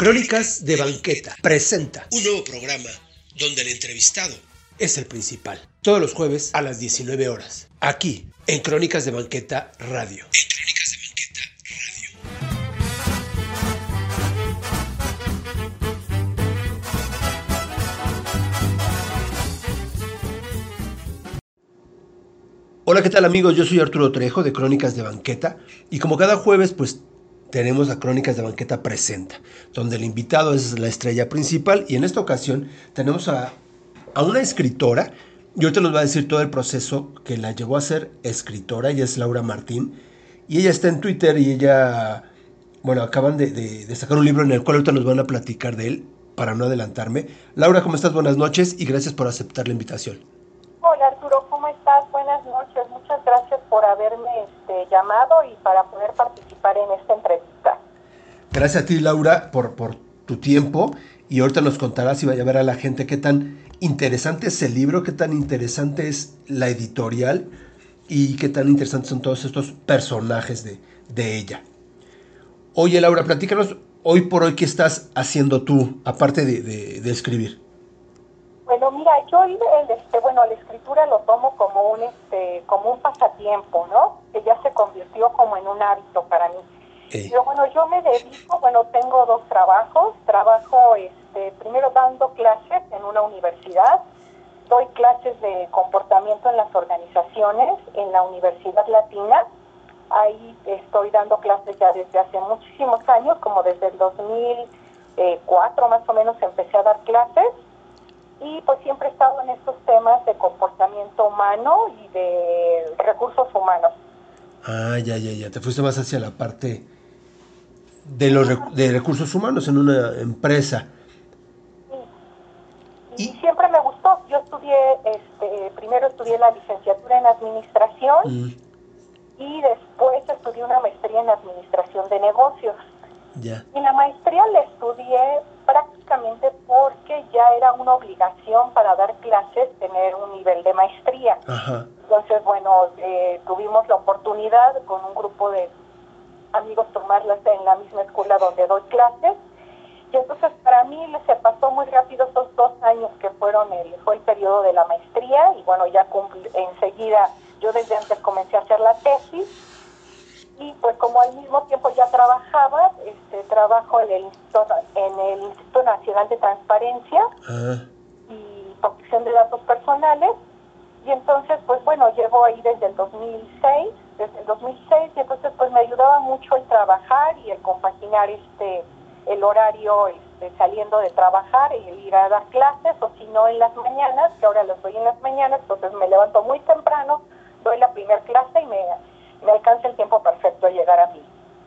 Crónicas de Banqueta presenta un nuevo programa donde el entrevistado es el principal. Todos los jueves a las 19 horas. Aquí, en Crónicas de Banqueta Radio. En Crónicas de Banqueta Radio. Hola, ¿qué tal amigos? Yo soy Arturo Trejo de Crónicas de Banqueta y como cada jueves pues tenemos a Crónicas de Banqueta Presenta, donde el invitado es la estrella principal y en esta ocasión tenemos a, a una escritora y ahorita nos va a decir todo el proceso que la llevó a ser escritora, ella es Laura Martín y ella está en Twitter y ella, bueno, acaban de, sacar un libro en el cual ahorita nos van a platicar de él para no adelantarme. Laura, ¿cómo estás? Buenas noches y gracias por aceptar la invitación. Hola Arturo, ¿cómo estás? Buenas noches. Muchas gracias por haberme este, llamado y para poder participar en esta entrevista. Gracias a ti, Laura, por, por tu tiempo. Y ahorita nos contarás y vaya a ver a la gente qué tan interesante es el libro, qué tan interesante es la editorial y qué tan interesantes son todos estos personajes de, de ella. Oye, Laura, platícanos hoy por hoy qué estás haciendo tú, aparte de, de escribir. Bueno, mira, yo el, este, bueno, la escritura lo tomo como un, este, como un pasatiempo, ¿no? Que ya se convirtió como en un hábito para mí. Eh. Pero bueno, yo me dedico, bueno, tengo dos trabajos. Trabajo, este, primero dando clases en una universidad. Doy clases de comportamiento en las organizaciones en la Universidad Latina. Ahí estoy dando clases ya desde hace muchísimos años, como desde el 2004 más o menos empecé a dar clases y pues siempre he estado en estos temas de comportamiento humano y de recursos humanos. Ah, ya, ya, ya. Te fuiste más hacia la parte de los de recursos humanos en una empresa. Sí. Y, y, siempre me gustó. Yo estudié, este, primero estudié la licenciatura en administración mm. y después estudié una maestría en administración de negocios. Ya. Y la maestría la estudié prácticamente porque ya era una obligación para dar clases tener un nivel de maestría. Ajá. Entonces, bueno, eh, tuvimos la oportunidad con un grupo de amigos tomarlas en la misma escuela donde doy clases. Y entonces para mí se pasó muy rápido esos dos años que fueron el, fue el periodo de la maestría y bueno, ya enseguida yo desde antes comencé a hacer la tesis y pues como al mismo tiempo ya trabajaba, este, trabajo en el, en el Instituto Nacional de Transparencia ah. y Protección de Datos Personales y entonces pues bueno, llevo ahí desde el 2006, desde el 2006 y entonces pues me ayudaba mucho el trabajar y el compaginar este el horario este, saliendo de trabajar y ir a dar clases o si no en las mañanas, que ahora los doy en las mañanas, entonces me levanto muy temprano, doy la primera clase y me me alcanza el tiempo perfecto a llegar a mí.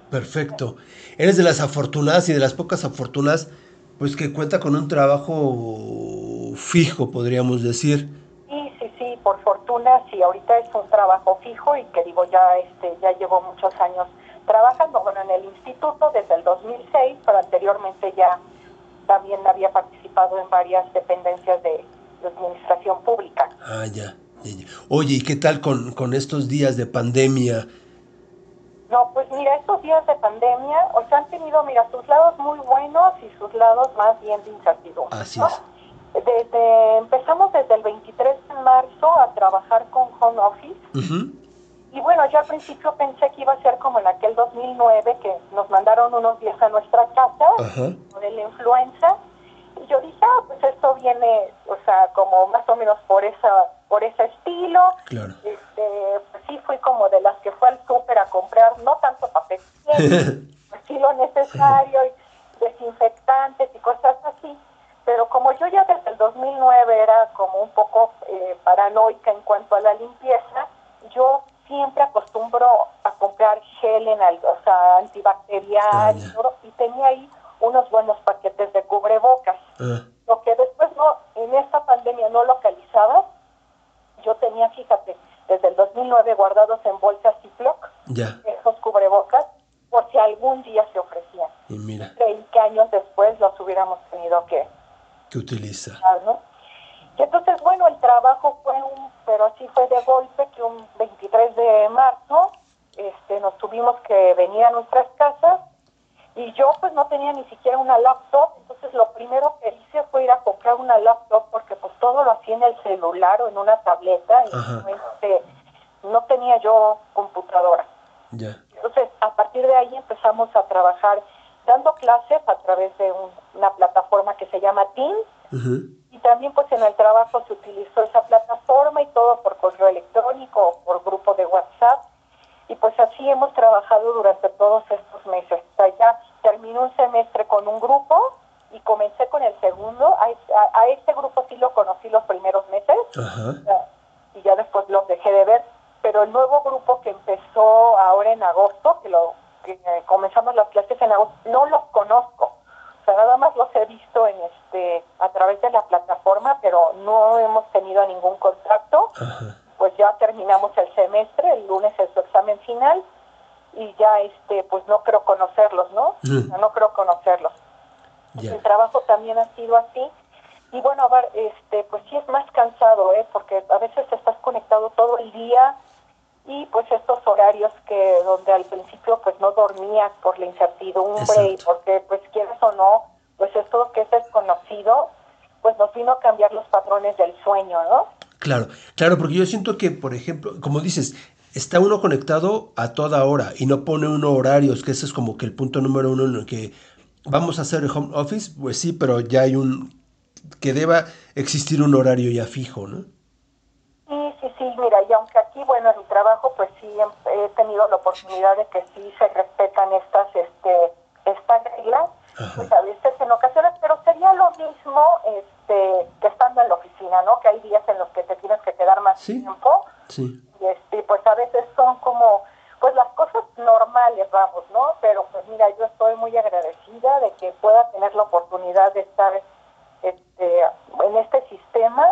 Perfecto. Eres de las afortunadas y de las pocas afortunadas, pues que cuenta con un trabajo fijo, podríamos decir. Sí, sí, sí, por fortuna, sí, ahorita es un trabajo fijo y que digo, ya, este, ya llevo muchos años trabajando, bueno, en el instituto desde el 2006, pero anteriormente ya también había participado en varias dependencias de, de administración pública. Ah, ya. Oye, ¿y qué tal con, con estos días de pandemia? No, pues mira, estos días de pandemia, o sea, han tenido, mira, sus lados muy buenos y sus lados más bien de incertidumbre. Así ¿no? es. Desde, empezamos desde el 23 de marzo a trabajar con home office. Uh -huh. Y bueno, yo al principio pensé que iba a ser como en aquel 2009, que nos mandaron unos días a nuestra casa, uh -huh. de la influenza. Y yo dije, ah, pues esto viene, o sea, como más o menos por esa por ese estilo. Claro. Este, pues sí fui como de las que fue al súper a comprar, no tanto papel pues sí lo necesario, y desinfectantes y cosas así. Pero como yo ya desde el 2009 era como un poco eh, paranoica en cuanto a la limpieza, yo siempre acostumbro a comprar gel en algo, o sea, antibacterial Ah, y todo, y tenía ahí unos buenos paquetes de cubrebocas. Ah, Lo que después no, en esta pandemia no localizaba, yo tenía, fíjate, desde el 2009 guardados en bolsas Ziploc, ya. esos cubrebocas, por si algún día se ofrecían. Y mira, Creí que años después los hubiéramos tenido que ¿qué utiliza? usar, ¿no? Y entonces, bueno, el trabajo fue un, pero así fue de golpe que un 23 de marzo este, nos tuvimos que venir a nuestras casas Y yo pues no tenía ni siquiera una laptop, entonces lo primero que hice fue ir a comprar una laptop porque pues todo lo hacía en el celular o en una tableta y no, este, no tenía yo computadora. Entonces a partir de ahí empezamos a trabajar dando clases a través de una plataforma que se llama Teams. Y también pues en el trabajo se utilizó esa plataforma y todo por correo electrónico o por grupo de WhatsApp y pues así hemos trabajado durante todos estos meses. O sea, ya terminé un semestre con un grupo y comencé con el segundo. A, este grupo sí lo conocí los primeros meses y ya después los dejé de ver. Pero el nuevo grupo que empezó ahora en agosto, que lo que comenzamos las clases en agosto, no los conozco. O sea, nada más los he visto en este a través de la plataforma, pero no hemos tenido ningún contacto. Pues ya terminamos el semestre, el lunes es su examen final y ya este pues no creo conocerlos, ¿no? no creo conocerlos. El trabajo también ha sido así. Y bueno, a ver, este, pues sí es más cansado, ¿eh? Porque a veces estás conectado todo el día y pues estos horarios que donde al principio pues no dormías por la incertidumbre y porque pues quieres o no, pues esto que es desconocido, pues nos vino a cambiar los patrones del sueño, ¿no? Claro, claro, porque yo siento que, por ejemplo, como dices, está uno conectado a toda hora y no pone uno horarios, que ese es como que el punto número uno en el que vamos a hacer el home office, pues sí, pero ya hay un, que deba existir un horario ya fijo, ¿no? Sí, sí, sí, mira, y aunque aquí, bueno, en mi trabajo, pues sí he tenido la oportunidad de que sí se respetan estas, este, estas reglas, pues a veces en ocasiones, pero sería lo mismo este, que estando en la oficina, ¿no? Que hay días en los que te más tiempo. Sí. Y este, pues a veces son como, pues las cosas normales, vamos, ¿no? Pero pues mira, yo estoy muy agradecida de que pueda tener la oportunidad de estar este, en este sistema.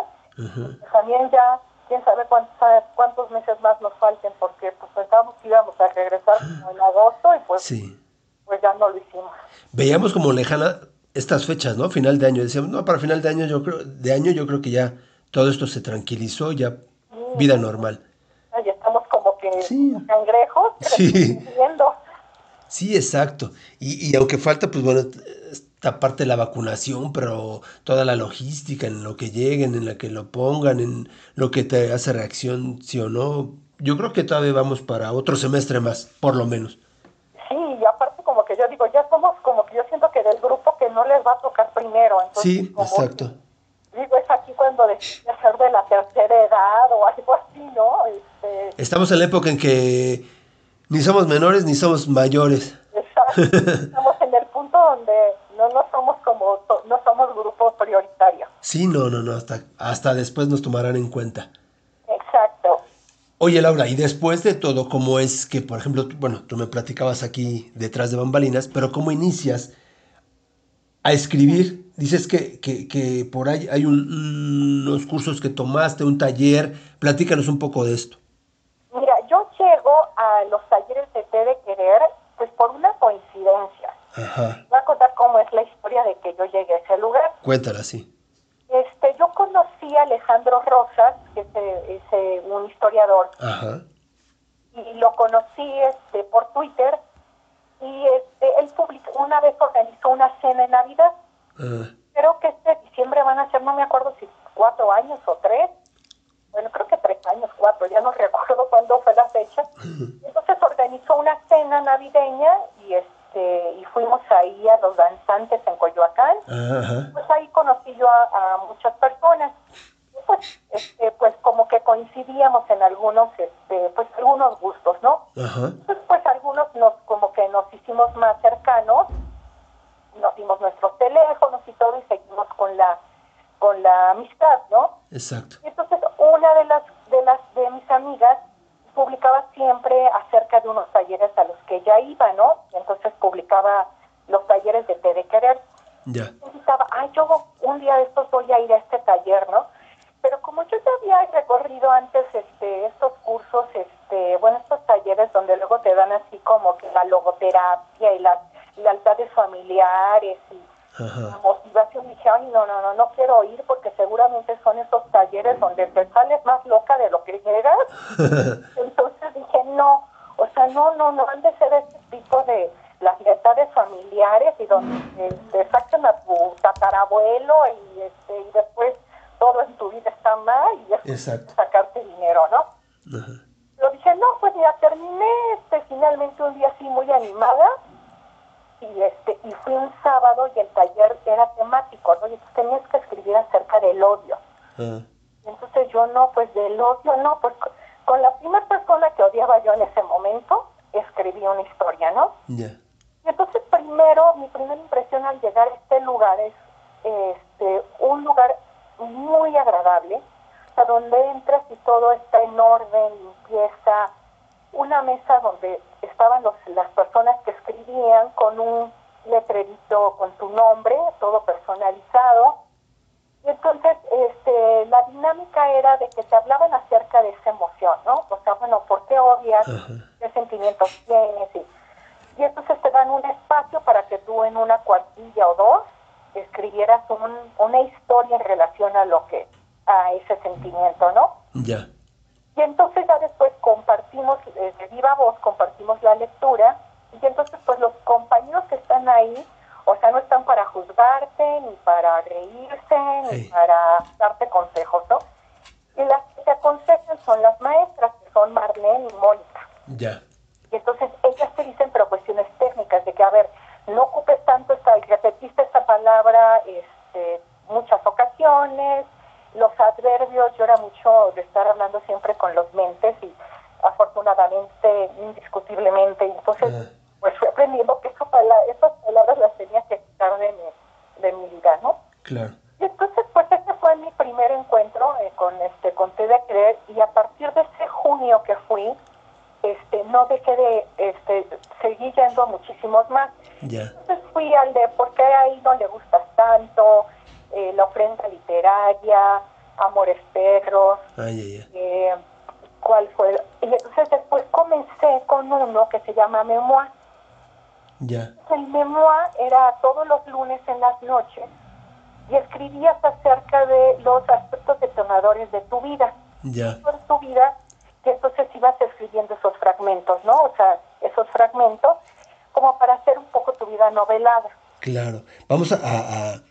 También ya, quién sabe cuántos, cuántos meses más nos falten, porque pues pensábamos que íbamos a regresar en agosto y pues... Sí pues ya no lo hicimos. Veíamos como lejana estas fechas, ¿no? Final de año. Decíamos, no, para final de año yo creo, de año yo creo que ya todo esto se tranquilizó, ya vida normal. Ya estamos como que cangrejos, sí. Sí, exacto. Y, y aunque falta, pues bueno, esta parte de la vacunación, pero toda la logística, en lo que lleguen, en la que lo pongan, en lo que te hace reacción, sí o no. Yo creo que todavía vamos para otro semestre más, por lo menos yo digo, ya somos como que yo siento que del grupo que no les va a tocar primero. sí, exacto. Digo, es aquí cuando decide ser de la tercera edad o algo así, ¿no? Este... Estamos en la época en que ni somos menores ni somos mayores. Exacto. Estamos en el punto donde no, no somos como, no somos grupo prioritario. Sí, no, no, no, hasta, hasta después nos tomarán en cuenta. Oye, Laura, y después de todo, ¿cómo es que, por ejemplo, bueno, tú me platicabas aquí detrás de bambalinas, pero cómo inicias a escribir? Dices que, que, por ahí hay unos cursos que tomaste, un taller. Platícanos un poco de esto. Mira, yo llego a los talleres de Té de Querer, pues por una coincidencia. Ajá. Voy a contar cómo es la historia de que yo llegué a ese lugar. Cuéntala, sí. Este, yo conocí a Alejandro Rosas, que es, eh, un historiador, y lo conocí este, por Twitter, y este, él publicó, una vez organizó una cena en Navidad. Ah. Creo que este diciembre van a ser, no me acuerdo si cuatro años o tres, bueno, creo que tres años, cuatro, ya no recuerdo cuándo fue la fecha. Entonces organizó una cena navideña y este y fuimos ahí a los danzantes en Coyoacán. Pues ahí conocí yo a, muchas personas. pues, este, pues como que coincidíamos en algunos, este, pues algunos gustos, ¿no? Entonces, pues algunos nos, como que nos hicimos más cercanos, nos dimos nuestros teléfonos y todo y seguimos con la, con la amistad, ¿no? Exacto. Entonces, una de las, de las, de mis amigas publicaba siempre acerca de unos talleres a los que ella iba, ¿no? Entonces publicaba los talleres de Té de Querer. Ya. Y estaba, ay, yo un día de estos voy a ir a este taller, ¿no? Pero como yo ya había recorrido antes este estos cursos, este bueno, estos talleres donde luego te dan así como que la logoterapia y las lealtades familiares y la motivación, dije, ay, no, no, no, no quiero ir porque seguramente son esos talleres donde te sales más loca de lo que llegas. Entonces dije, no, o sea, no, no, no han de ser este tipo de, las lealtades familiares y donde este, sacan a tu tatarabuelo y, este, y después todo en tu vida está mal y sacarte dinero, ¿no? Lo dije, no, pues ya terminé este, finalmente un día así muy animada y este y fui un sábado y el taller era temático, ¿no? Y entonces tenías que escribir acerca del odio. Ah. entonces yo no, pues del odio, no, pues con la primera persona que odiaba yo en ese momento, escribí una historia, ¿no? Y entonces primero, mi primera impresión al llegar a este lugar es este un lugar muy agradable, a donde entras y todo está en orden, limpieza, una mesa donde estaban los, las personas que escribían con un letrerito con tu nombre, todo personalizado. Y entonces este, la dinámica era de que te hablaban acerca de esa emoción, ¿no? O sea, bueno, ¿por qué odias? ¿Qué sentimientos tienes? Y, y entonces te dan un espacio para que tú en una cuartilla o dos escribieras un, una historia en relación a lo que, a ese sentimiento, ¿no? Ya. Y entonces ya después compartimos, eh, de viva voz, compartimos la lectura, y entonces pues los compañeros que están ahí, o sea, no están para juzgarte, ni para reírse, ni para darte consejos, ¿no? Y las que te aconsejan son las maestras, que son Marlene y Mónica. Ya. Y entonces ellas te dicen, pero cuestiones técnicas, de que, a ver, no ocupes tanto esta, repetiste esta palabra este, muchas ocasiones, los adverbios, yo era mucho de estar hablando siempre con los mentes y afortunadamente, indiscutiblemente, entonces ah. Pues fui aprendiendo que esas palabras, las tenía que quitar de mi, de mi vida, ¿no? Claro. Y entonces pues ese fue mi primer encuentro eh, con este con de Creer y a partir de ese junio que fui, este no dejé de este seguí yendo muchísimos más. Entonces fui al de por qué ahí no le gustas tanto, eh, la ofrenda literaria, Amores Perros, eh, ¿cuál fue? Y entonces después comencé con uno que se llama Memoir. Ya. El Memoir era todos los lunes en las noches y escribías acerca de los aspectos detonadores de tu vida. Ya. Tu vida, y entonces ibas escribiendo esos fragmentos, ¿no? O sea, esos fragmentos como para hacer un poco tu vida novelada. Claro. Vamos a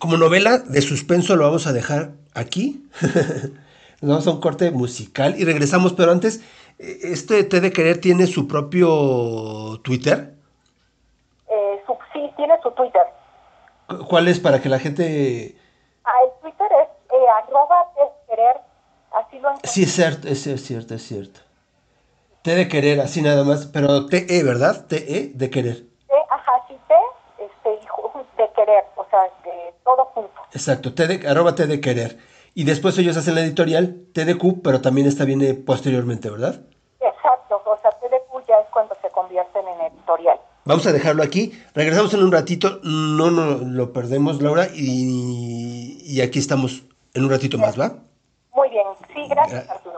como novela de suspenso lo vamos a dejar aquí. Nos vamos a un corte musical y regresamos, pero antes, ¿este T de Querer tiene su propio Twitter? Eh, sí, tiene su Twitter. ¿Cuál es para que la gente... Ah, el Twitter es eh, arroba T de Querer, así lo Sí, es cierto, es cierto, es cierto. T de Querer, así nada más, pero TE, ¿verdad? TE de Querer. T, ajá, sí, T, este, de Querer, o sea, todo junto. Exacto, arroba T de querer. Y después ellos hacen la editorial TDQ, pero también esta viene posteriormente, ¿verdad? Exacto, o sea, TDQ ya es cuando se convierten en editorial. Vamos a dejarlo aquí. Regresamos en un ratito. No, no lo perdemos, Laura. Y, y aquí estamos en un ratito más, ¿va? Muy bien. Sí, gracias, Arturo.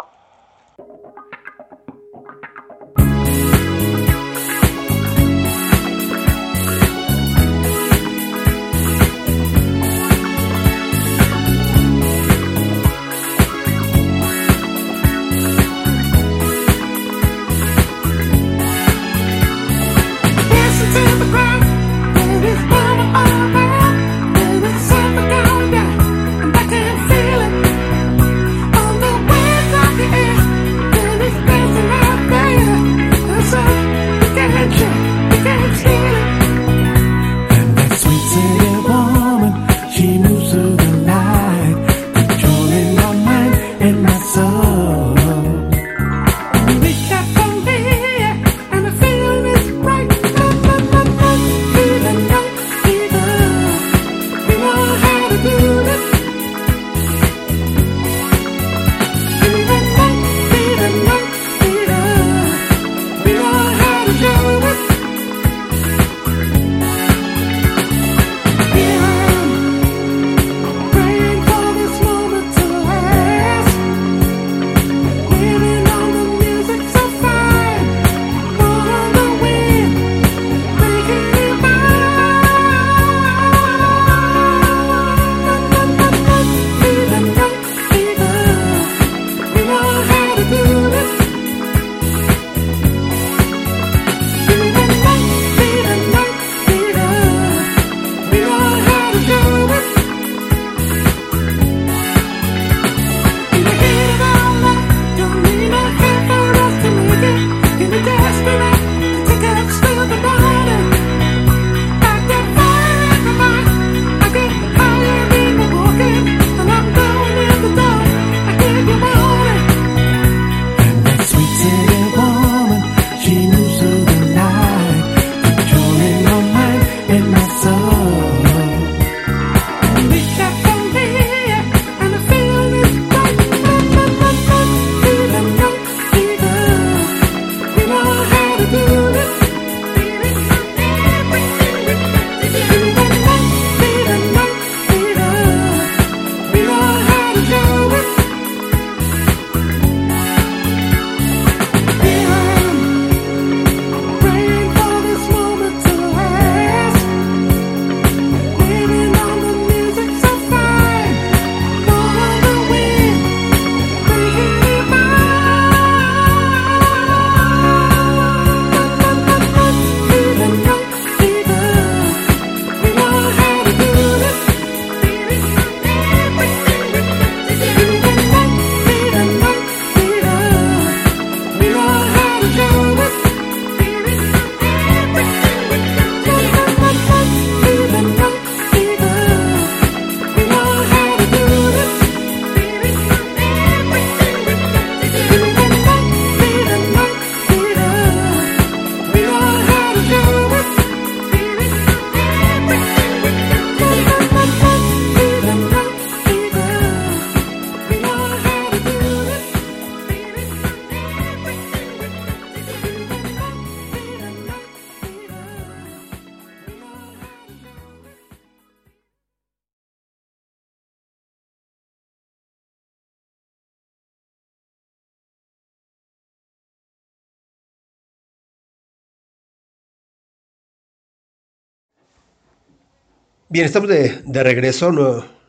Bien, estamos de, regreso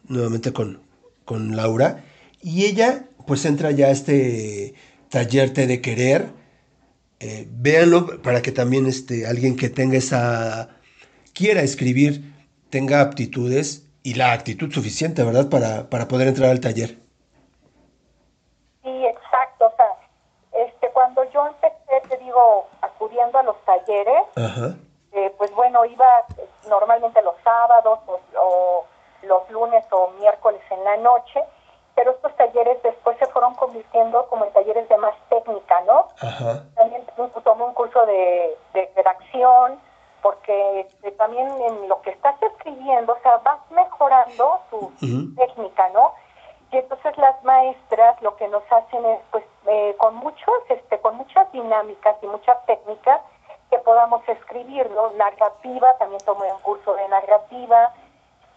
nuevamente con, con, Laura y ella pues entra ya a este taller de querer. Eh, véanlo para que también este, alguien que tenga esa, quiera escribir, tenga aptitudes y la actitud suficiente, ¿verdad? Para, para poder entrar al taller. Sí, exacto. O sea, este, cuando yo empecé, te digo, acudiendo a los talleres, Ajá eh, pues bueno, iba normalmente los sábados o, los lunes o miércoles en la noche, pero estos talleres después se fueron convirtiendo como en talleres de más técnica, ¿no? También tomé un curso de, redacción, porque este, también en lo que estás escribiendo, o sea, vas mejorando tu técnica, ¿no? Y entonces las maestras lo que nos hacen es, pues, eh, con muchos, este, con muchas dinámicas y muchas técnicas, que podamos escribirlo. Narrativa, también tomé un curso de narrativa.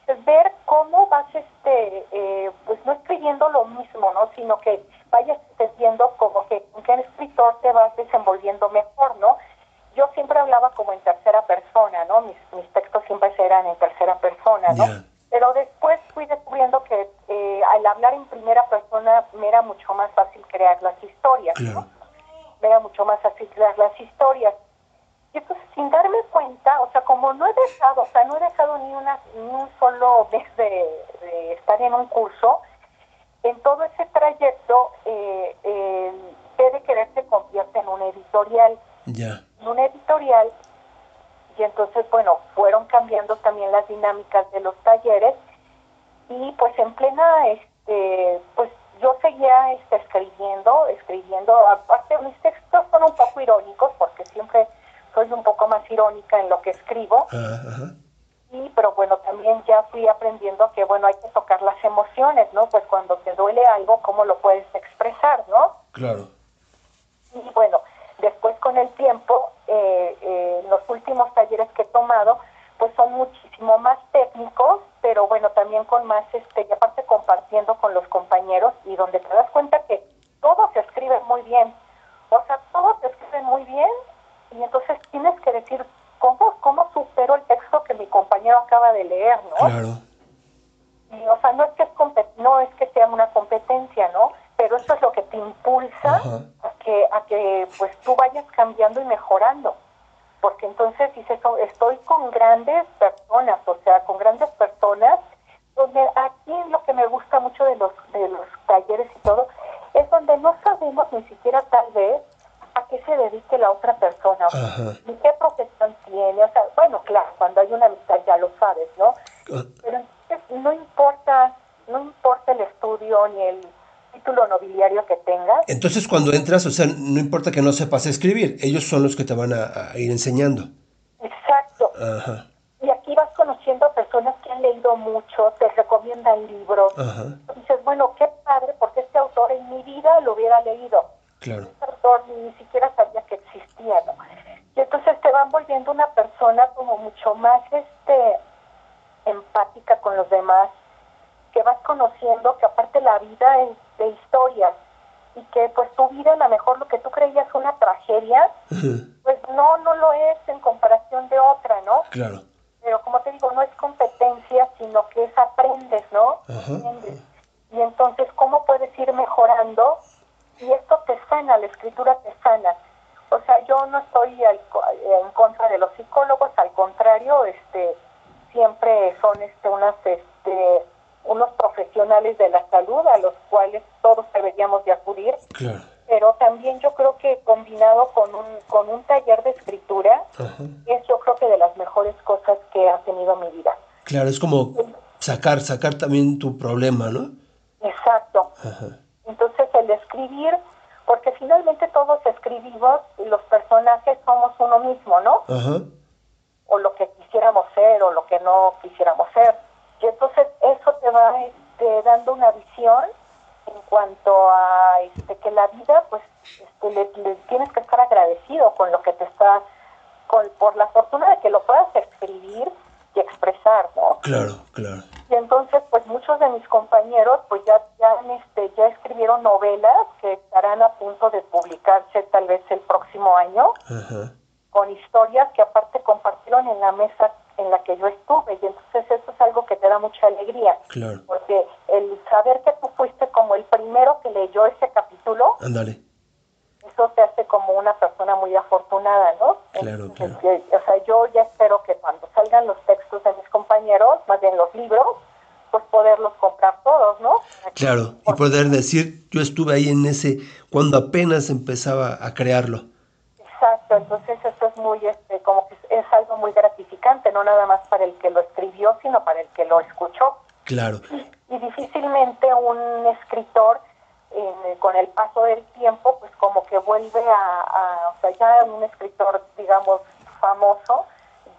Es ver cómo vas, este, eh, pues no escribiendo lo mismo, ¿no? Sino que vayas viendo como que en qué escritor te vas desenvolviendo mejor, ¿no? Yo siempre hablaba como en tercera persona, ¿no? Mis, mis textos siempre eran en tercera persona, ¿no? Pero después fui descubriendo que eh, al hablar en primera persona me era mucho más fácil crear las historias, ¿no? Me era mucho más fácil crear las historias. Y entonces, sin darme cuenta, o sea, como no he dejado, o sea, no he dejado ni, una, ni un solo mes de, estar en un curso, en todo ese trayecto, eh, eh, de Querer se convierte en un editorial. Ya. Un editorial, y entonces, bueno, fueron cambiando también las dinámicas de los talleres, y pues en plena, este, pues yo seguía este, escribiendo, escribiendo, aparte mis textos son un poco irónicos, porque siempre soy un poco más irónica en lo que escribo. Ah, y, pero bueno, también ya fui aprendiendo que, bueno, hay que tocar las emociones, ¿no? Pues cuando te duele algo, ¿cómo lo puedes expresar, no? Claro. Y bueno, después con el tiempo, eh, eh, los últimos talleres que he tomado, pues son muchísimo más técnicos, pero bueno, también con más, este, y aparte compartiendo con los compañeros y donde te das cuenta que todos se escriben muy bien. O sea, todos se escriben muy bien y entonces tienes que decir, ¿cómo, cómo supero el texto que mi compañero acaba de leer, no? Claro. Y, o sea, no es que, es no es que sea una competencia, ¿no? Pero eso es lo que te impulsa a que, a que pues tú vayas cambiando y mejorando. Porque entonces dices, estoy con grandes personas, o sea, con grandes personas, donde aquí lo que me gusta mucho de los, de los talleres y todo, es donde no sabemos ni siquiera tal vez a qué se dedique la otra persona, ni qué profesión tiene, o sea, bueno, claro, cuando hay una amistad ya lo sabes, ¿no? Ah. Pero no importa, no importa el estudio ni el título nobiliario que tengas. Entonces cuando entras, o sea, no importa que no sepas escribir, ellos son los que te van a, ir enseñando. Exacto. Y aquí vas conociendo a personas que han leído mucho, te recomiendan libros. Dices, bueno, qué padre, porque este autor en mi vida lo hubiera leído Claro. ni siquiera sabía que existía, ¿no? Y entonces te van volviendo una persona como mucho más este empática con los demás, que vas conociendo que aparte la vida es de historias y que pues tu vida a lo mejor lo que tú creías una tragedia, pues no, no lo es en comparación de otra, ¿no? Claro. Pero como te digo, no es competencia, sino que es aprendes, ¿no? Y entonces, ¿cómo puedes ir mejorando y esto te sana, la escritura te sana. O sea, yo no estoy en contra de los psicólogos, al contrario, este siempre son este unas este unos profesionales de la salud a los cuales todos deberíamos de acudir. Pero también yo creo que combinado con un con un taller de escritura es yo creo que de las mejores cosas que ha tenido mi vida. Claro, es como sacar sacar también tu problema, ¿no? Exacto. Ajá. Entonces el escribir, porque finalmente todos escribimos y los personajes somos uno mismo, ¿no? O lo que quisiéramos ser o lo que no quisiéramos ser. Y entonces eso te va este, dando una visión en cuanto a este, que la vida, pues este, le, tienes que estar agradecido con lo que te está, con, por la fortuna de que lo puedas escribir y expresar, ¿no? Claro, claro. Y entonces, pues muchos de mis compañeros, pues ya, ya, este, ya escribieron novelas que estarán a punto de publicarse tal vez el próximo año, con historias que aparte compartieron en la mesa en la que yo estuve y entonces eso es algo que te da mucha alegría. Claro. Porque el saber que tú fuiste como el primero que leyó ese capítulo, Ándale. Eso te hace como una persona muy afortunada, ¿no? Claro, Entonces, claro. o sea, yo ya espero que cuando salgan los textos de mis compañeros, más bien los libros, pues poderlos comprar todos, ¿no? Claro, y poder decir, yo estuve ahí en ese, cuando apenas empezaba a crearlo. Exacto, entonces eso es muy, este, como que es algo muy gratificante, no nada más para el que lo escribió, sino para el que lo escuchó. Claro, Y difícilmente un escritor, eh, con el paso del tiempo, pues como que vuelve a, a- o sea, ya un escritor, digamos, famoso,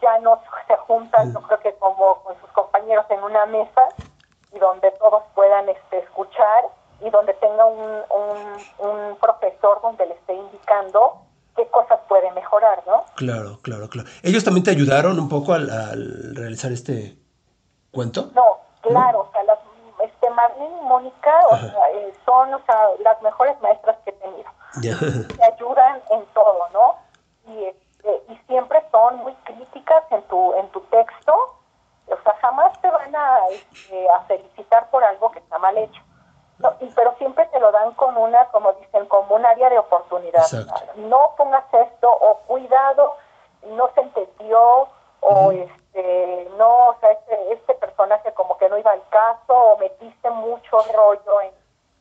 ya no se juntan, yo creo que como con sus compañeros en una mesa y donde todos puedan este, escuchar y donde tenga un, un, un profesor donde le esté indicando qué cosas puede mejorar, ¿no? claro, claro, claro. ¿Ellos también te ayudaron un poco al, al realizar este cuento? No, claro, o sea, las, este, Marlene y Mónica o sea, eh, son o sea, las mejores maestras que he tenido. Te ayudan en todo, ¿no? Y, este, y siempre son muy críticas en tu, en tu texto. O sea, jamás te van a, este, a felicitar por algo que está mal hecho. No, y, pero siempre te lo dan con una, como dicen, como un área de oportunidad. Exacto. No pongas esto, o cuidado, no se entendió, o este, no, o sea, este, este personaje como que no iba al caso, o metiste mucho rollo en,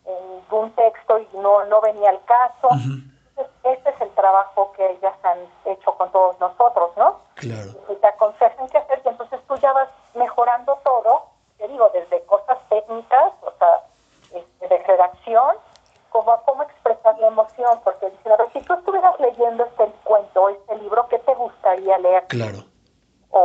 en un texto y no, no venía al caso. Entonces, este es el trabajo que ellas han hecho con todos nosotros, ¿no? Claro, y te aconsejan qué hacer y entonces tú ya vas mejorando todo, te digo, desde cosas técnicas, o sea, este, de redacción, como a cómo expresar la emoción, porque dicen, a ver, si tú estuvieras leyendo este cuento este libro, ¿qué te gustaría leer? claro.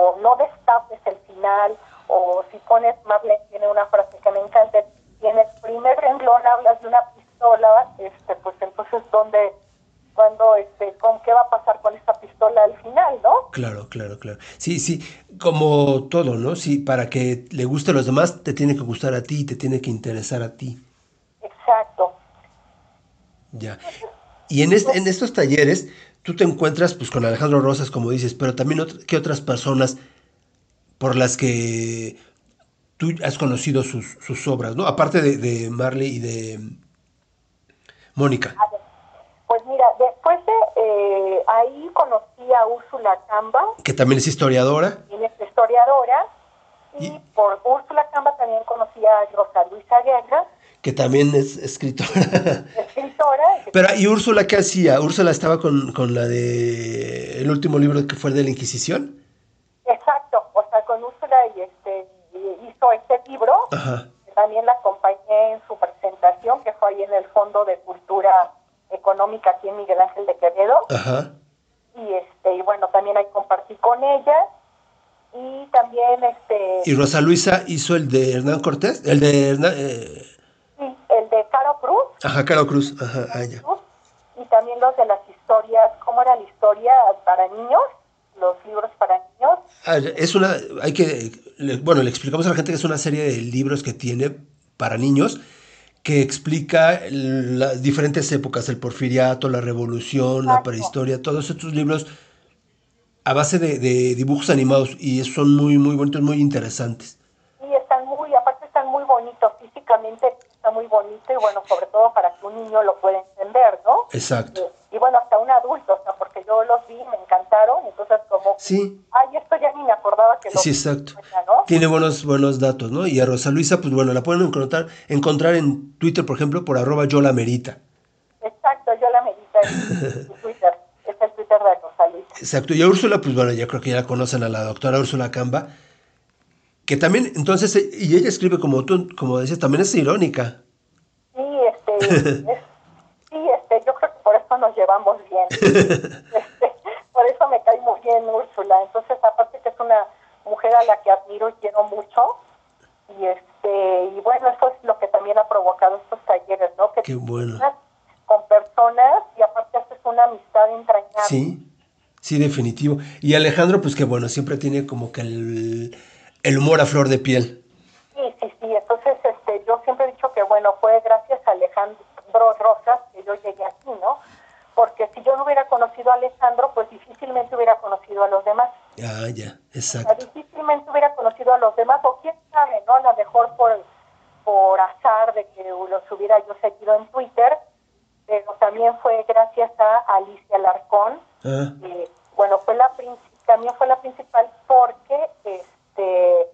O no destapes el final, o si pones, Marlene tiene una frase que me encanta, y en el primer renglón hablas de una pistola, este, pues entonces, ¿dónde, cuando, este, con qué va a pasar con esta pistola al final, no? Claro, claro, claro. Sí, sí, como todo, ¿no? Sí, para que le guste a los demás, te tiene que gustar a ti, te tiene que interesar a ti. Exacto. Ya. Y en, este, en estos talleres, tú te encuentras pues con Alejandro Rosas, como dices, pero también ot- qué otras personas por las que tú has conocido sus, sus obras, ¿no? Aparte de, de Marley y de Mónica. A ver, Pues mira, después de eh, ahí conocí a Úrsula Camba, que también es historiadora. quien es historiadora, y, Y- por Úrsula Camba también conocí a Rosa Luisa Guerra, que también es escritora. escritora. Pero, ¿y Úrsula qué hacía? ¿Úrsula estaba con, con la de el último libro que fue el de la Inquisición? Exacto, o sea, con Úrsula y este, hizo este libro, Ajá. también la acompañé en su presentación, que fue ahí en el Fondo de Cultura Económica aquí en Miguel Ángel de Quevedo. Ajá. y este y bueno también ahí compartí con ella y también este Y Rosa Luisa hizo el de Hernán Cortés, el de Hernán, eh, ajá, Caro Cruz, ajá, ah, ya. Y también los de las historias cómo era la historia para niños los libros para niños Ah, es una, hay que, le- bueno, le explicamos a la gente que es una serie de libros que tiene para niños que explica las diferentes épocas, el porfiriato, la revolución, la prehistoria, todos estos libros a base de, de dibujos animados y son muy, muy bonitos, muy interesantes. Está muy bonito y bueno sobre todo para que un niño lo pueda entender no Exacto. y, y bueno hasta un adulto o sea porque yo los vi me encantaron entonces como Sí, ay esto ya ni me acordaba que lo sí, exacto. ¿no? Tiene buenos, buenos datos, ¿no? Y a Rosa Luisa, pues bueno, la pueden encontrar, encontrar en Twitter, por ejemplo, por arroba yo la merita. Exacto, yo la medita en Twitter. Es el Twitter de Rosa Luisa. Exacto. Y a Úrsula, pues bueno, yo creo que ya la conocen a la doctora Úrsula Camba, que también, entonces, eh, y ella escribe como tú, como decías, también es irónica. Sí, este, es- sí, este, yo creo que por eso nos llevamos bien. Este, por eso me cae muy bien Úrsula. Entonces, aparte que es una mujer a la que admiro y quiero mucho. Y este, y bueno, eso es lo que también ha provocado estos talleres, ¿no? Que Qué bueno. con personas y aparte haces una amistad entrañable. Sí, sí, definitivo. Y Alejandro, pues que bueno, siempre tiene como que el, el humor a flor de piel. Sí, sí, sí. Entonces, este, yo siempre he dicho que, bueno, fue gracias a Alejandro Rosas que yo llegué aquí, ¿no? Porque si yo no hubiera conocido a Alejandro, pues difícilmente hubiera conocido a los demás. Ah, ya, exacto. difícilmente hubiera conocido a los demás, o quién sabe, ¿no? A lo mejor por, por azar de que los hubiera yo seguido en Twitter, pero también fue gracias a Alicia Larcón. Ah. bueno, fue la también fue la principal porque este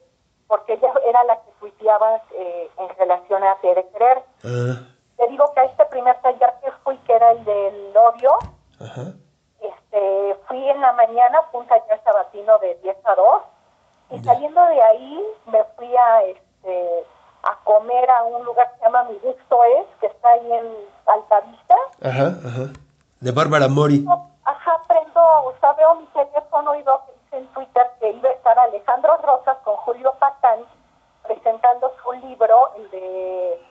porque ella era la que tuiteaba eh, en relación a Tere Querer. Ah. Te digo que a este primer taller que fui, que era el del odio, este, fui en la mañana, fue un taller sabatino de 10 a 2, y saliendo de ahí me fui a, este, a comer a un lugar que se llama Mi Gusto Es, que está ahí en Altavista. Ajá, ajá. De Bárbara Mori. Ajá, prendo, o sea, veo mi teléfono y veo que en Twitter que iba a estar Alejandro Rosas con Julio Patán presentando su libro, el de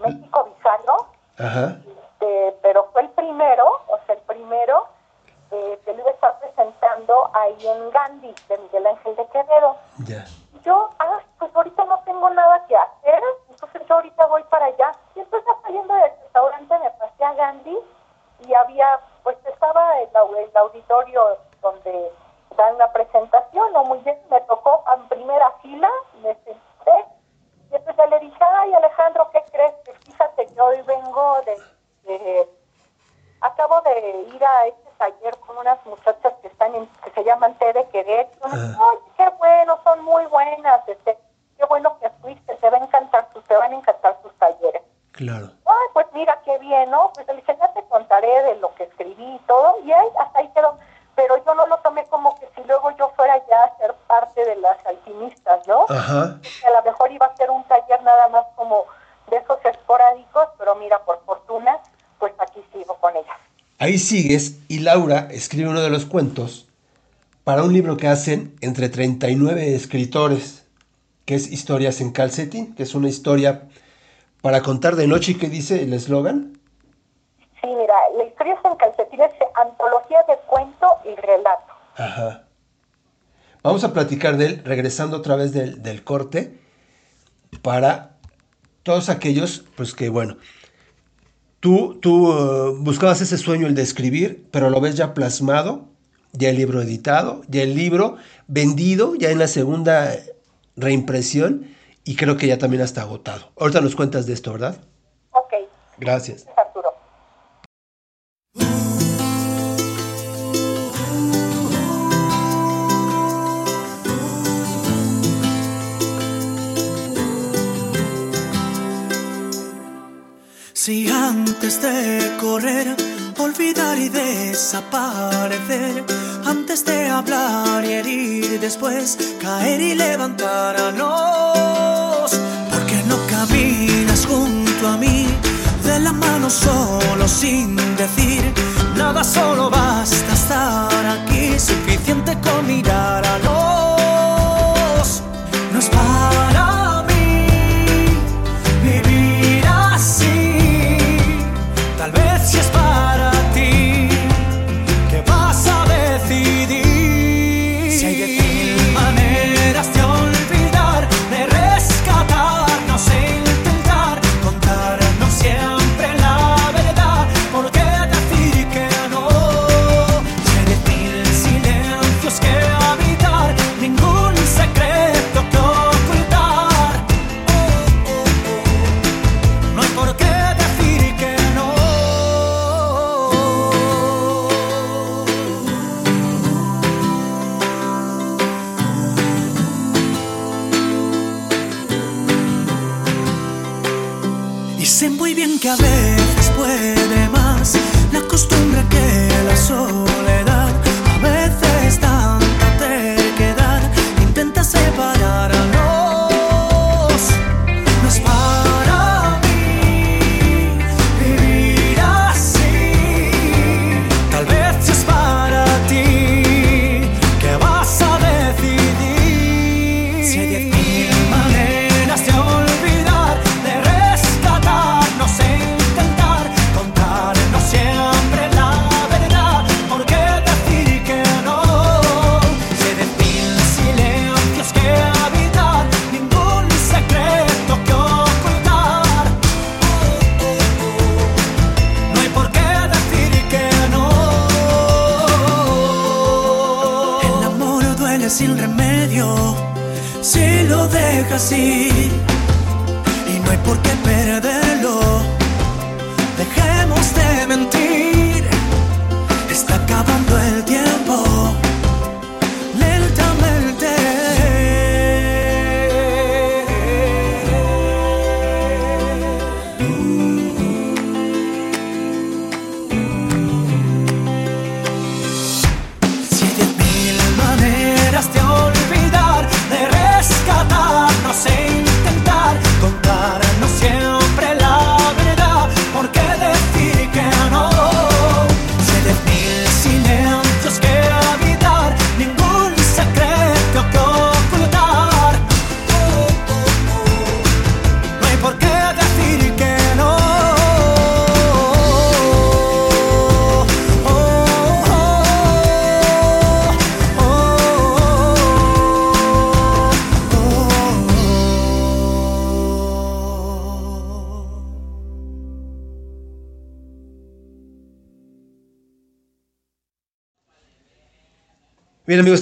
México Bizarro. Ajá. Este, pero fue el primero, o sea, el primero eh, que lo iba a estar presentando ahí en Gandhi, de Miguel Ángel de Quevedo. Ya. Yo, ah, pues ahorita no tengo nada que hacer, entonces yo ahorita voy para allá. Y entonces saliendo del restaurante me pasé a Gandhi y había, pues estaba el, el auditorio donde dan la presentación, ¿no? Muy bien, me tocó en primera fila, me senté, y entonces le dije, ay Alejandro, ¿qué crees? Pues fíjate que hoy vengo de, acabo de ir a este taller con unas muchachas que están en, que se llaman T de Querer, ay, qué bueno, son muy buenas, este, qué bueno que fuiste, te va a encantar, te van a encantar sus talleres. Claro. Ay, pues mira qué bien, ¿no? Pues le dije, ya te contaré de lo que escribí y todo, y ahí, hasta ahí quedó. Pero yo no lo tomé como que si luego yo fuera ya a ser parte de las alquimistas, ¿no? Ajá. a lo mejor iba a ser un taller nada más como de esos esporádicos, pero mira, por fortuna, pues aquí sigo con ella. Ahí sigues y Laura escribe uno de los cuentos para un libro que hacen entre 39 escritores, que es Historias en Calcetín, que es una historia para contar de noche, ¿y qué dice el eslogan? La historia en calcetín es antología de cuento y relato. Ajá. Vamos a platicar de él, regresando otra vez del, del corte, para todos aquellos, pues que bueno, tú, tú uh, buscabas ese sueño, el de escribir, pero lo ves ya plasmado, ya el libro editado, ya el libro vendido, ya en la segunda reimpresión, y creo que ya también está agotado. Ahorita nos cuentas de esto, ¿verdad? Ok. Gracias. Antes de correr, olvidar y desaparecer, antes de hablar y herir, después caer y levantar a nos, porque no caminas junto a mí, de la mano solo sin decir nada, solo basta estar aquí, suficiente con mirar a nos,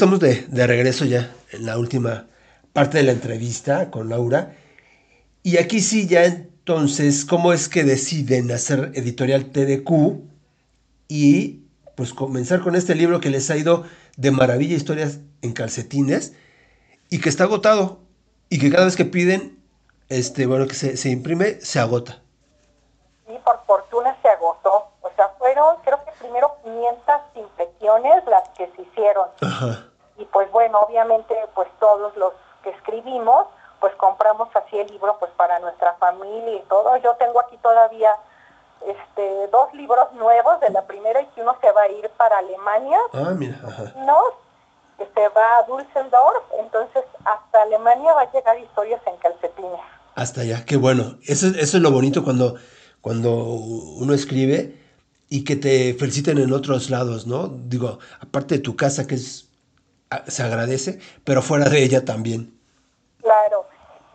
estamos de, regreso ya en la última parte de la entrevista con Laura. Y aquí sí ya entonces, ¿cómo es que deciden hacer editorial TDQ y pues comenzar con este libro que les ha ido de maravilla, historias en calcetines, y que está agotado, y que cada vez que piden, este, bueno, que se, se imprime, se agota. Sí, por fortuna se agotó. O sea, fueron, creo que primero 500 impresiones las que se hicieron. Y pues bueno, obviamente pues todos los que escribimos, pues compramos así el libro pues para nuestra familia y todo. Yo tengo aquí todavía este dos libros nuevos de la primera y que uno se va a ir para Alemania. Ah, mira, ¿no? Que se va a Dusseldorf, entonces hasta Alemania va a llegar historias en calcetines. Hasta allá, qué bueno. Eso, eso es lo bonito cuando, cuando uno escribe y que te feliciten en otros lados, ¿no? Digo, aparte de tu casa, que es se agradece, pero fuera de ella también. Claro.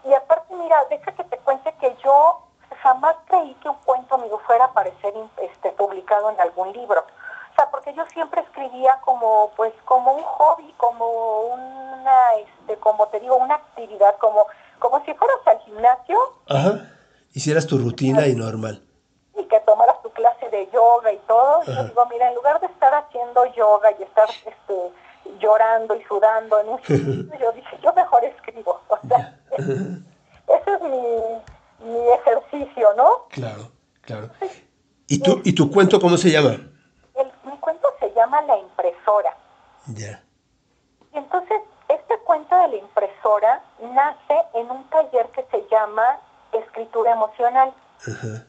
Y aparte, mira, deja que te cuente que yo jamás creí que un cuento mío fuera a aparecer este, publicado en algún libro. O sea, porque yo siempre escribía como, pues, como un hobby, como una, este, como te digo, una actividad, como, como si fueras al gimnasio. Ajá. Hicieras tu rutina y normal y que tomaras tu clase de yoga y todo. Yo digo, mira, en lugar de estar haciendo yoga y estar este, llorando y sudando en un yo dije, yo mejor escribo. O sea, ese es mi, mi ejercicio, ¿no? Claro, claro. ¿Y tu, ¿Y tu cuento cómo se llama? El, mi cuento se llama La impresora. Ya. Y entonces, este cuento de la impresora nace en un taller que se llama Escritura Emocional. Ajá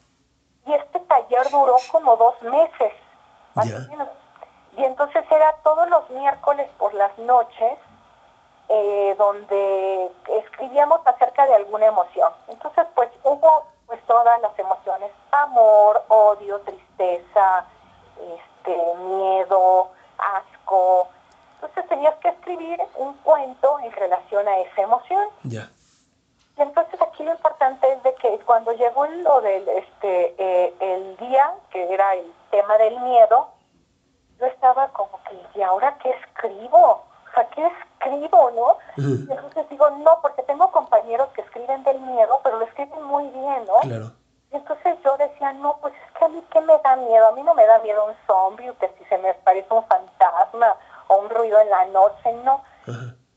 y este taller duró como dos meses, Y entonces era todos los miércoles por las noches, eh, donde escribíamos acerca de alguna emoción. Entonces, pues hubo pues todas las emociones, amor, odio, tristeza, este, miedo, asco. Entonces tenías que escribir un cuento en relación a esa emoción. Ya. Y entonces aquí lo importante es de que cuando llegó lo del este eh, el día que era el tema del miedo, yo estaba como que y ahora qué escribo, o sea qué escribo, ¿no? Y entonces digo no porque tengo compañeros que escriben del miedo, pero lo escriben muy bien, ¿no? Claro. Y entonces yo decía, no, pues es que a mí qué me da miedo, a mí no me da miedo un zombie, que si se me parece un fantasma o un ruido en la noche, no.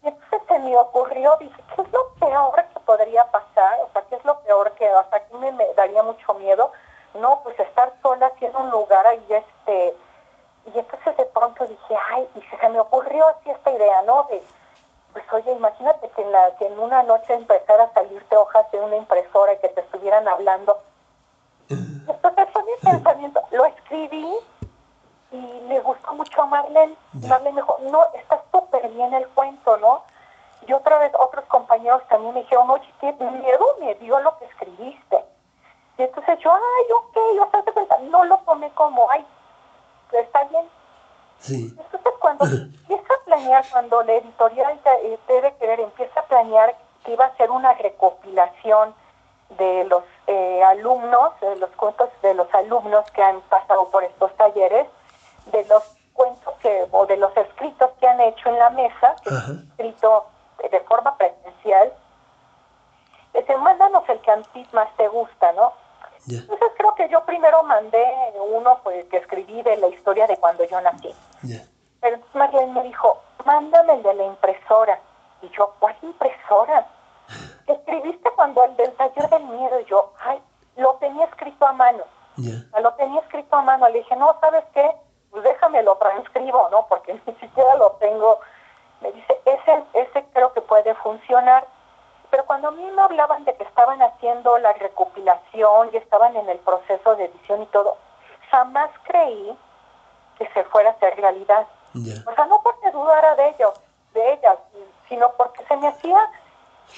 Y entonces se me ocurrió, dije, ¿qué es lo peor que podría pasar? O sea, ¿qué es lo peor que hasta aquí me, daría mucho miedo? No, pues estar sola así en un lugar ahí, este... Y entonces de pronto dije, ay, y se me ocurrió así esta idea, ¿no? De, pues oye, imagínate que en, la, que en una noche empezara a salirte hojas de una impresora y que te estuvieran hablando. Entonces fue mi pensamiento, lo escribí y le gustó mucho a Marlene. Marlene me dijo, no, está súper bien el cuento, ¿no? Y otra vez otros compañeros también me dijeron, oye, qué miedo me dio lo que escribiste. Y entonces yo, ay, ok, o sea, no lo tomé como, ay, está bien. Sí. Entonces cuando empieza a planear, cuando la editorial eh, debe querer, empieza a planear que iba a ser una recopilación de los eh, alumnos, de los cuentos de los alumnos que han pasado por estos talleres, de los cuentos que, o de los escritos que han hecho en la mesa, que escrito de forma presencial, dicen, mándanos el que a ti más te gusta, ¿no? Entonces creo que yo primero mandé uno pues, que escribí de la historia de cuando yo nací. Pero entonces Marlene me dijo, mándame el de la impresora. Y yo, ¿cuál impresora? Escribiste cuando el del taller del miedo. Y yo, ay, lo tenía escrito a mano. Lo tenía escrito a mano. Le dije, no, ¿sabes qué? Pues déjame lo transcribo, ¿no? Porque ni siquiera lo tengo. Me dice, ese, ese creo que puede funcionar. Pero cuando a mí me hablaban de que estaban haciendo la recopilación y estaban en el proceso de edición y todo, jamás creí que se fuera a hacer realidad. O sea, no porque dudara de ellos, de ellas, sino porque se me hacía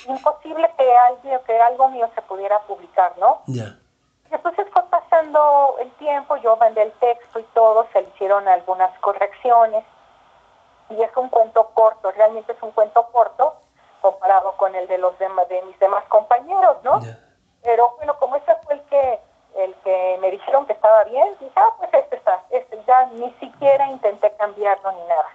imposible que alguien, que algo mío se pudiera publicar, ¿no? Y entonces fue pasando el tiempo, yo mandé el texto y todo, se le hicieron algunas correcciones y es un cuento corto, realmente es un cuento corto comparado con el de los demás de mis demás compañeros, ¿no? Pero bueno, como ese fue el que el que me dijeron que estaba bien, dije, ah, pues este está, este ya ni siquiera intenté cambiarlo ni nada.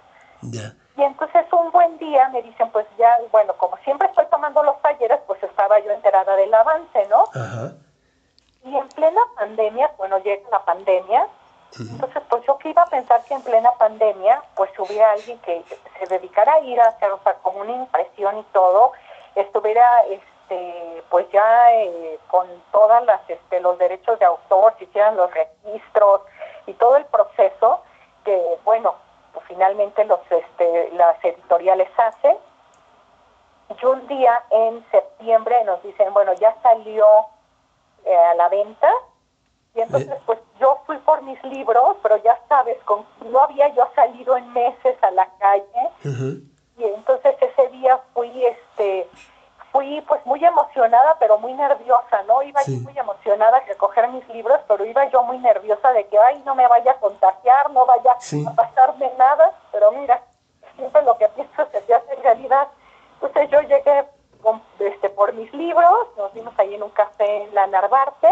Y entonces un buen día me dicen, pues ya, bueno, como siempre estoy tomando los talleres, pues estaba yo enterada del avance, ¿no? Y en plena pandemia, bueno, llega la pandemia, entonces pues yo que iba a pensar que en plena pandemia, pues hubiera alguien que se dedicara a ir a hacer, o sea, con una impresión y todo, estuviera, este, pues ya eh, con todas las, este, los derechos de autor, si hicieran los registros y todo el proceso que, bueno, pues finalmente los, este, las editoriales hacen. Y un día en septiembre nos dicen, bueno, ya salió eh, a la venta. Y entonces, pues yo fui por mis libros, pero ya sabes, con, no había yo salido en meses a la calle. Y entonces ese día fui, este, fui pues muy emocionada, pero muy nerviosa, ¿no? Iba yo muy emocionada a recoger mis libros, pero iba yo muy nerviosa de que, ay, no me vaya a contagiar, no vaya a pasarme nada, pero mira, siempre lo que pienso se hace realidad. Entonces yo llegué este, por mis libros, nos vimos ahí en un café en la Narvarte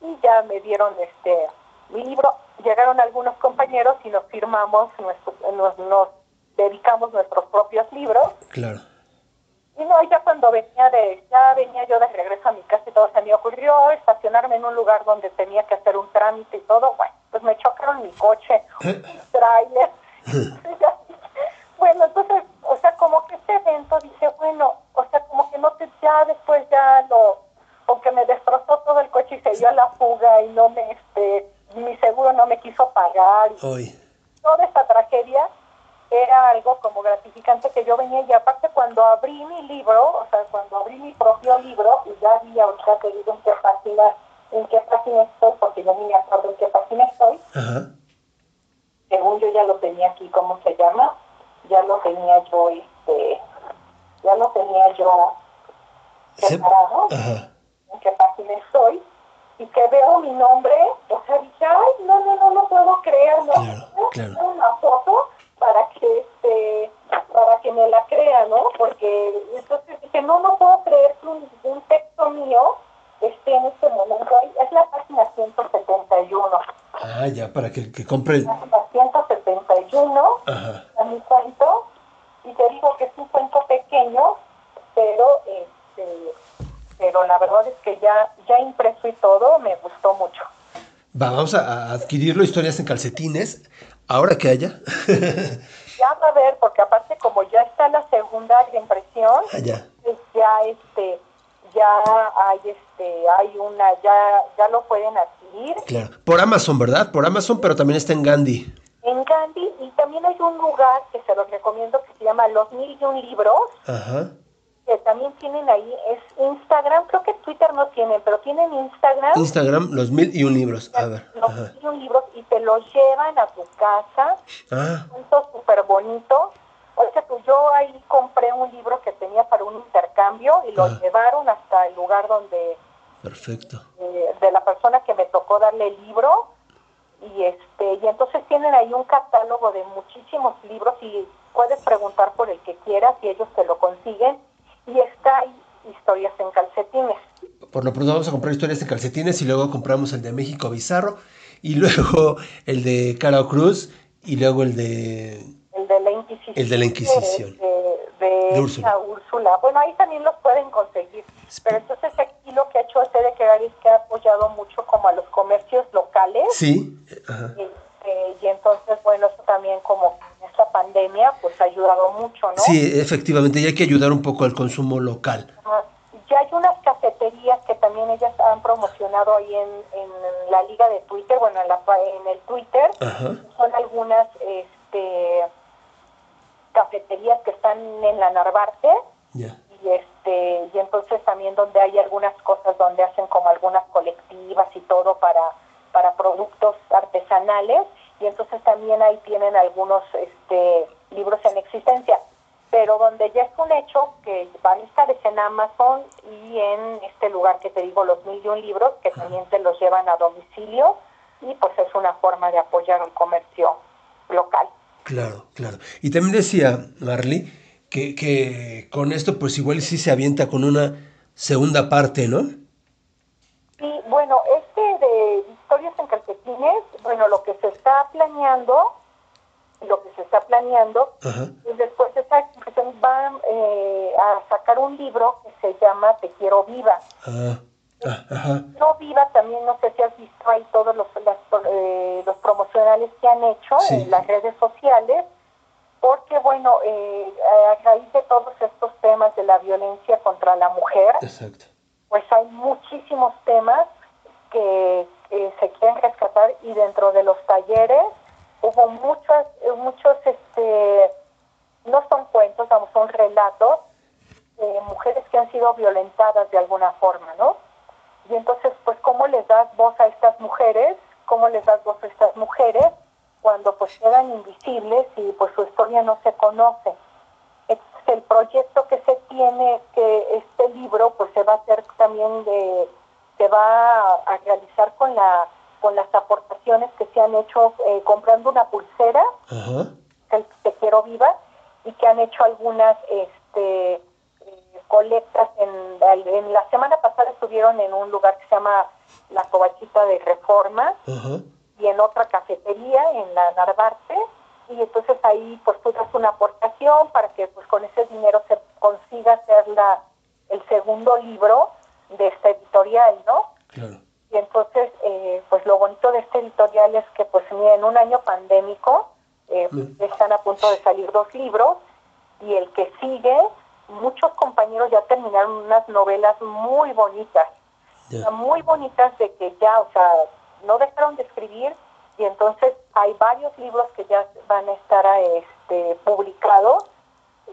y ya me dieron este mi libro. Llegaron algunos compañeros y nos firmamos, nuestro, nos, nos dedicamos nuestros propios libros. Claro y no, ya cuando venía de, ya venía yo de regreso a mi casa y todo se me ocurrió estacionarme en un lugar donde tenía que hacer un trámite y todo, bueno, pues me chocaron mi coche, un trailer. bueno, entonces, o sea, como que este evento dice, bueno, o sea, como que no te, ya después ya lo, aunque me destrozó todo el coche y se dio a la fuga y no me, este, mi seguro no me quiso pagar. Y Toda esta tragedia, era algo como gratificante que yo venía y aparte cuando abrí mi libro, o sea, cuando abrí mi propio libro, y ya vi ahorita que digo en qué página, en qué página estoy, porque yo ni me acuerdo en qué página estoy. Según yo ya lo tenía aquí, ¿cómo se llama? Ya lo tenía yo, este, ya lo tenía yo preparado, en qué página estoy, y que veo mi nombre, o sea, dije, ay, no, no, no, no puedo creerlo. Claro, Una foto para que este para que me la crea, ¿no? Porque entonces dije, no, no puedo creer que un, un texto mío esté en este momento ahí. Es la página 171. Ah, ya, para que, que compre... La página 171, Ajá. a mi cuento, y te digo que es un cuento pequeño, pero este pero la verdad es que ya, ya impreso y todo, me gustó mucho. Va, vamos a adquirirlo, historias en calcetines. Ahora que haya. ya va a ver, porque aparte como ya está la segunda impresión, ah, ya. Pues ya este ya hay este hay una ya ya lo pueden adquirir. Claro. Por Amazon, ¿verdad? Por Amazon, pero también está en Gandhi. En Gandhi y también hay un lugar que se los recomiendo que se llama Los Mil y Un Libros. Ajá que también tienen ahí, es Instagram, creo que Twitter no tienen, pero tienen Instagram. Instagram, los mil y un libros, a ver. Los mil y un libros y te los llevan a tu casa. Ah. Súper bonitos. O sea, pues yo ahí compré un libro que tenía para un intercambio y lo ah. llevaron hasta el lugar donde... Perfecto. Eh, de la persona que me tocó darle el libro y este y entonces tienen ahí un catálogo de muchísimos libros y puedes preguntar por el que quieras y ellos te lo consiguen y está ahí historias en calcetines. Por lo pronto vamos a comprar historias en calcetines y luego compramos el de México Bizarro y luego el de Caro Cruz y luego el de... El de la Inquisición. El de la Inquisición. De, de, de, Úrsula. Bueno, ahí también los pueden conseguir. Pero entonces aquí lo que ha hecho este de quedar es que ha apoyado mucho como a los comercios locales. Sí. Este, y entonces, bueno, eso también como pandemia, pues ha ayudado mucho, ¿no? Sí, efectivamente, y hay que ayudar un poco al consumo local. Ya hay unas cafeterías que también ellas han promocionado ahí en, la liga de Twitter, bueno, en, la, en el Twitter. Son algunas este, cafeterías que están en la Narvarte. Y este y entonces también donde hay algunas cosas donde hacen como algunas colectivas y todo para para productos artesanales y entonces también ahí tienen algunos este libros en existencia pero donde ya es un hecho que van a estar en Amazon y en este lugar que te digo, los mil y un libros, que también te los llevan a domicilio y pues es una forma de apoyar el comercio local. Claro, claro. Y también decía Marley que, que con esto pues igual sí se avienta con una segunda parte, ¿no? Sí, bueno, este de historias en calcetines, bueno, lo que se está planeando lo que se está planeando. Y después de esta exposición van eh, a sacar un libro que se llama Te quiero viva. Ah, ah No viva también, no sé si has visto ahí todos los, eh, los promocionales que han hecho en las redes sociales, porque bueno, eh, a raíz de todos estos temas de la violencia contra la mujer, pues hay muchísimos temas que se quieren rescatar y dentro de los talleres hubo muchos, muchos, este, no son cuentos, son relatos de mujeres que han sido violentadas de alguna forma, ¿no? Y entonces, pues, ¿cómo les das voz a estas mujeres? ¿Cómo les das voz a estas mujeres cuando pues quedan invisibles y pues su historia no se conoce? Entonces, el proyecto que se tiene, que este libro, pues se va a hacer también de, se va a realizar con la con las aportaciones que se han hecho eh, comprando una pulsera, el Te Quiero Viva, y que han hecho algunas este, eh, colectas. En, en, la semana pasada estuvieron en un lugar que se llama La Cobachita de Reforma y en otra cafetería en la Narvarte. Y entonces ahí pues tú das una aportación para que pues con ese dinero se consiga hacer la, el segundo libro de esta editorial, ¿no? Claro. Y entonces, eh, pues lo bonito de este editorial es que, pues, en un año pandémico, eh, están a punto de salir dos libros y el que sigue, muchos compañeros ya terminaron unas novelas muy bonitas, muy bonitas de que ya, o sea, no dejaron de escribir y entonces hay varios libros que ya van a estar este, publicados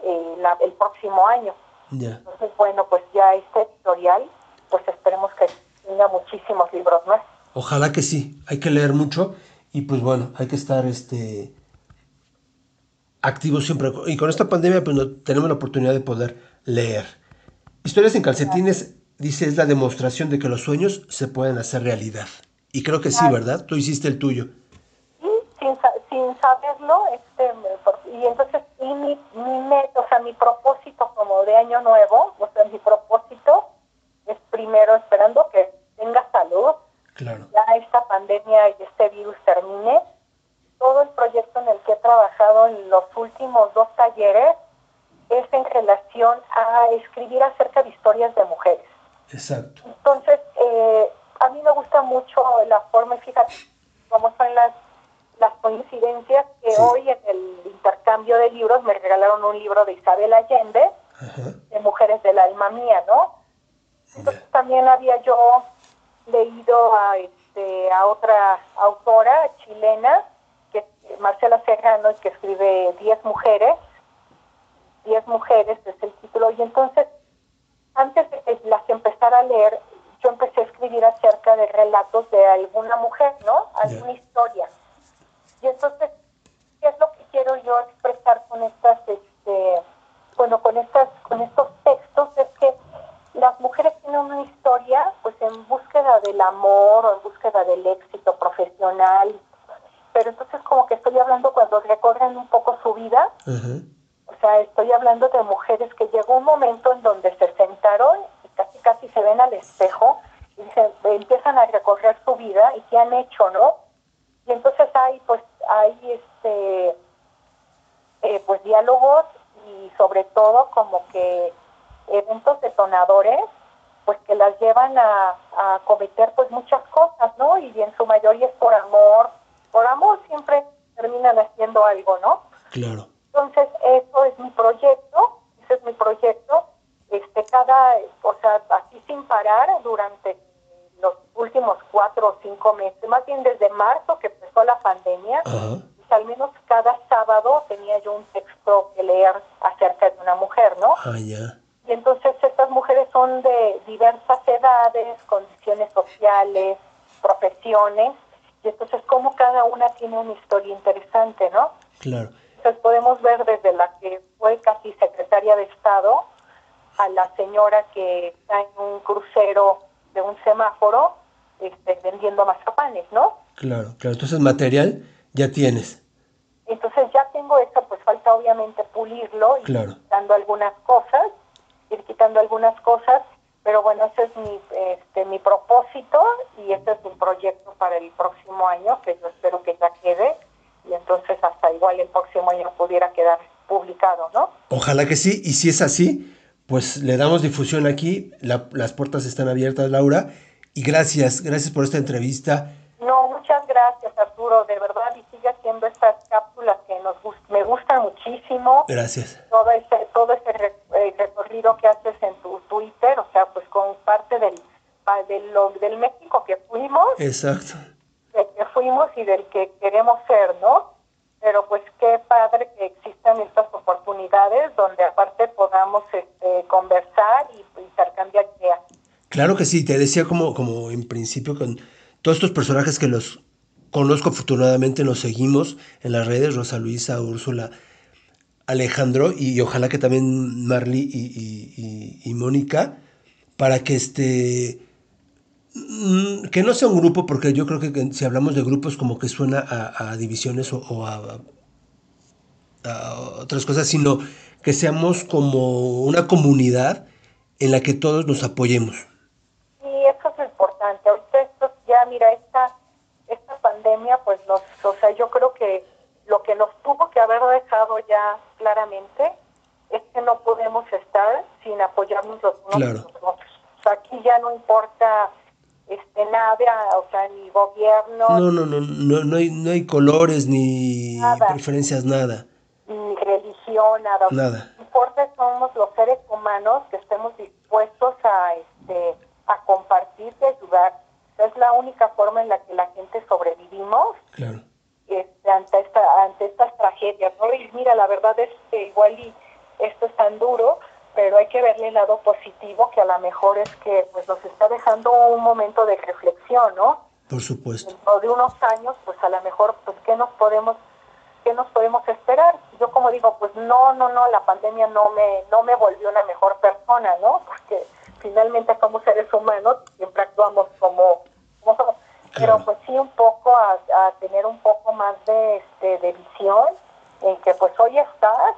eh, el próximo año. Entonces, bueno, pues ya este editorial, pues esperemos que tenga muchísimos libros más. Ojalá que sí, hay que leer mucho y pues bueno, hay que estar este activos siempre. Y con esta pandemia pues no, tenemos la oportunidad de poder leer. Historias en calcetines, dice, es la demostración de que los sueños se pueden hacer realidad. Y creo que sí, ¿verdad? Tú hiciste el tuyo. Sí, sin, sin saberlo, este, y entonces, y mi, mi, o sea, mi propósito como de año nuevo, o sea, mi propósito es primero esperando que tenga salud, ya esta pandemia y este virus termine. Todo el proyecto en el que he trabajado en los últimos dos talleres es en relación a escribir acerca de historias de mujeres. Exacto. Entonces, eh, a mí me gusta mucho la forma, fíjate cómo son las, las coincidencias, que hoy en el intercambio de libros me regalaron un libro de Isabel Allende, de Mujeres del Alma Mía, ¿no? Entonces también había yo leído a, este, a otra autora chilena, que Marcela Serrano, que escribe Diez mujeres. Diez mujeres es el título. Y entonces, antes de que las empezara a leer, yo empecé a escribir acerca de relatos de alguna mujer, ¿no? Alguna historia. Y entonces, ¿qué es lo que quiero yo expresar con estas, este, bueno, con estas, con estos textos? Es que las mujeres tienen una historia pues en búsqueda del amor o en búsqueda del éxito profesional, pero entonces como que estoy hablando cuando recorren un poco su vida, o sea, estoy hablando de mujeres que llegó un momento en donde se sentaron y casi casi se ven al espejo y se empiezan a recorrer su vida y qué han hecho, ¿no? Y entonces hay pues hay este eh, pues diálogos y sobre todo como que eventos detonadores pues que las llevan a, a cometer pues muchas cosas, ¿no? Y en su mayoría es por amor, por amor siempre terminan haciendo algo, ¿no? Claro. Entonces, eso es mi proyecto, ese es mi proyecto, este, cada, o sea, así sin parar durante los últimos cuatro o cinco meses, más bien desde marzo que empezó la pandemia, pues, al menos cada sábado tenía yo un texto que leer acerca de una mujer, ¿no? Ah, ya. Son de diversas edades, condiciones sociales, profesiones, y entonces como cada una tiene una historia interesante, ¿no? Claro. Entonces podemos ver desde la que fue casi secretaria de Estado a la señora que está en un crucero de un semáforo este, vendiendo mazapanes, ¿no? Claro, claro. Entonces material ya tienes. Entonces ya tengo esto, pues falta obviamente pulirlo y Claro. quitando algunas cosas, ir quitando algunas cosas, pero bueno, ese es mi, este, mi propósito y este es mi proyecto para el próximo año, que yo espero que ya quede y entonces hasta igual el próximo año pudiera quedar publicado, ¿no? Ojalá que sí, y si es así, pues le damos difusión aquí, la- las puertas están abiertas, Laura, y gracias, gracias por esta entrevista. Arturo, de verdad, y sigue haciendo estas cápsulas que nos me gustan muchísimo. Gracias. todo ese todo ese eh, recorrido que haces en tu Twitter, o sea, pues con parte del pa- de lo- del México que fuimos, Exacto. del que fuimos y del que queremos ser, ¿no? Pero pues qué padre que existan estas oportunidades donde aparte podamos este, conversar y intercambiar ideas. Claro que sí, te decía como, como en principio con todos estos personajes que los conozco afortunadamente, nos seguimos en las redes, Rosa Luisa, Úrsula, Alejandro y, ojalá que también Marley y, Mónica, para que este mm, que no sea un grupo, porque yo creo que si hablamos de grupos como que suena a, divisiones o, a, a otras cosas, sino que seamos como una comunidad en la que todos nos apoyemos. Y eso es importante. Ahorita esto, ya mira, esta pandemia, pues nos, o sea, yo creo que lo que nos tuvo que haber dejado ya claramente es que no podemos estar sin apoyarnos los unos Claro. los otros. O sea, aquí ya no importa este nada, o sea, ni gobierno, No, no, no, no, no hay, no hay colores ni Nada. preferencias, nada, ni religión, nada. nada. Lo que importa somos los seres humanos que estemos dispuestos a este a compartir y ayudar. Es la única forma en la que la gente sobrevivimos Claro, este, ante esta ante estas tragedias. ¿no? Y mira, la verdad es que igual y esto es tan duro, pero hay que verle el lado positivo que a lo mejor es que pues nos está dejando un momento de reflexión, ¿no? por supuesto. dentro de unos años, pues a lo mejor, pues qué nos podemos, qué nos podemos esperar. Yo como digo, pues no, no, no, la pandemia no me, no me volvió una mejor persona, ¿no? Porque finalmente somos seres humanos, siempre actuamos como, como somos. Pero pues sí un poco a, a tener un poco más de, este, de visión, en que pues hoy estás,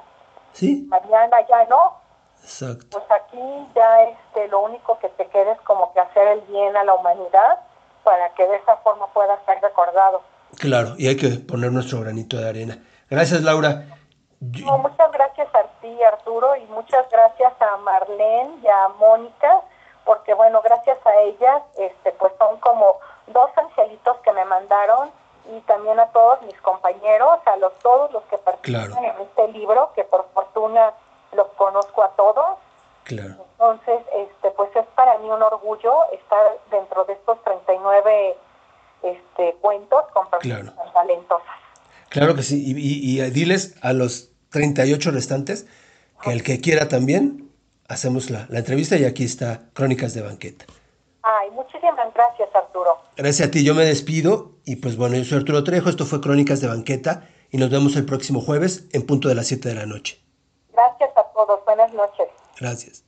Sí, mañana ya no, exacto. pues aquí ya este lo único que te queda es como que hacer el bien a la humanidad para que de esa forma pueda ser recordado. Claro, y hay que poner nuestro granito de arena. Gracias, Laura. No, muchas gracias a ti, Arturo, y muchas gracias a Marlene y a Mónica, porque bueno, gracias a ellas, este, pues son como dos angelitos que me mandaron y también a todos mis compañeros, a los todos los que participan Claro. en este libro, que por fortuna los conozco a todos. Claro, Entonces, este, pues es para mí un orgullo estar dentro de estos 39 este, cuentos con personas Claro. talentosas. claro que sí. Y, y- y diles a los 38 restantes que el que quiera también, hacemos la, la entrevista y aquí está Crónicas de Banqueta. Ay, muchísimas gracias, Arturo. Gracias a ti, yo me despido y pues bueno, yo soy Arturo Trejo, esto fue Crónicas de Banqueta y nos vemos el próximo jueves en punto de las 7 de la noche. Gracias a todos. Buenas noches. Gracias.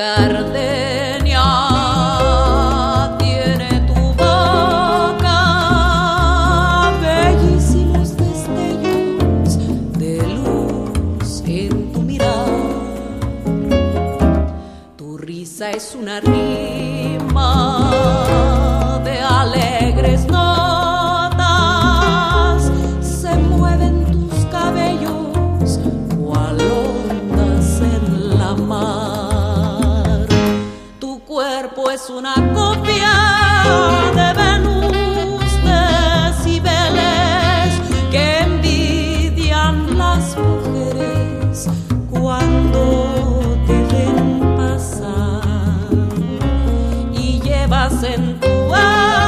De llevas en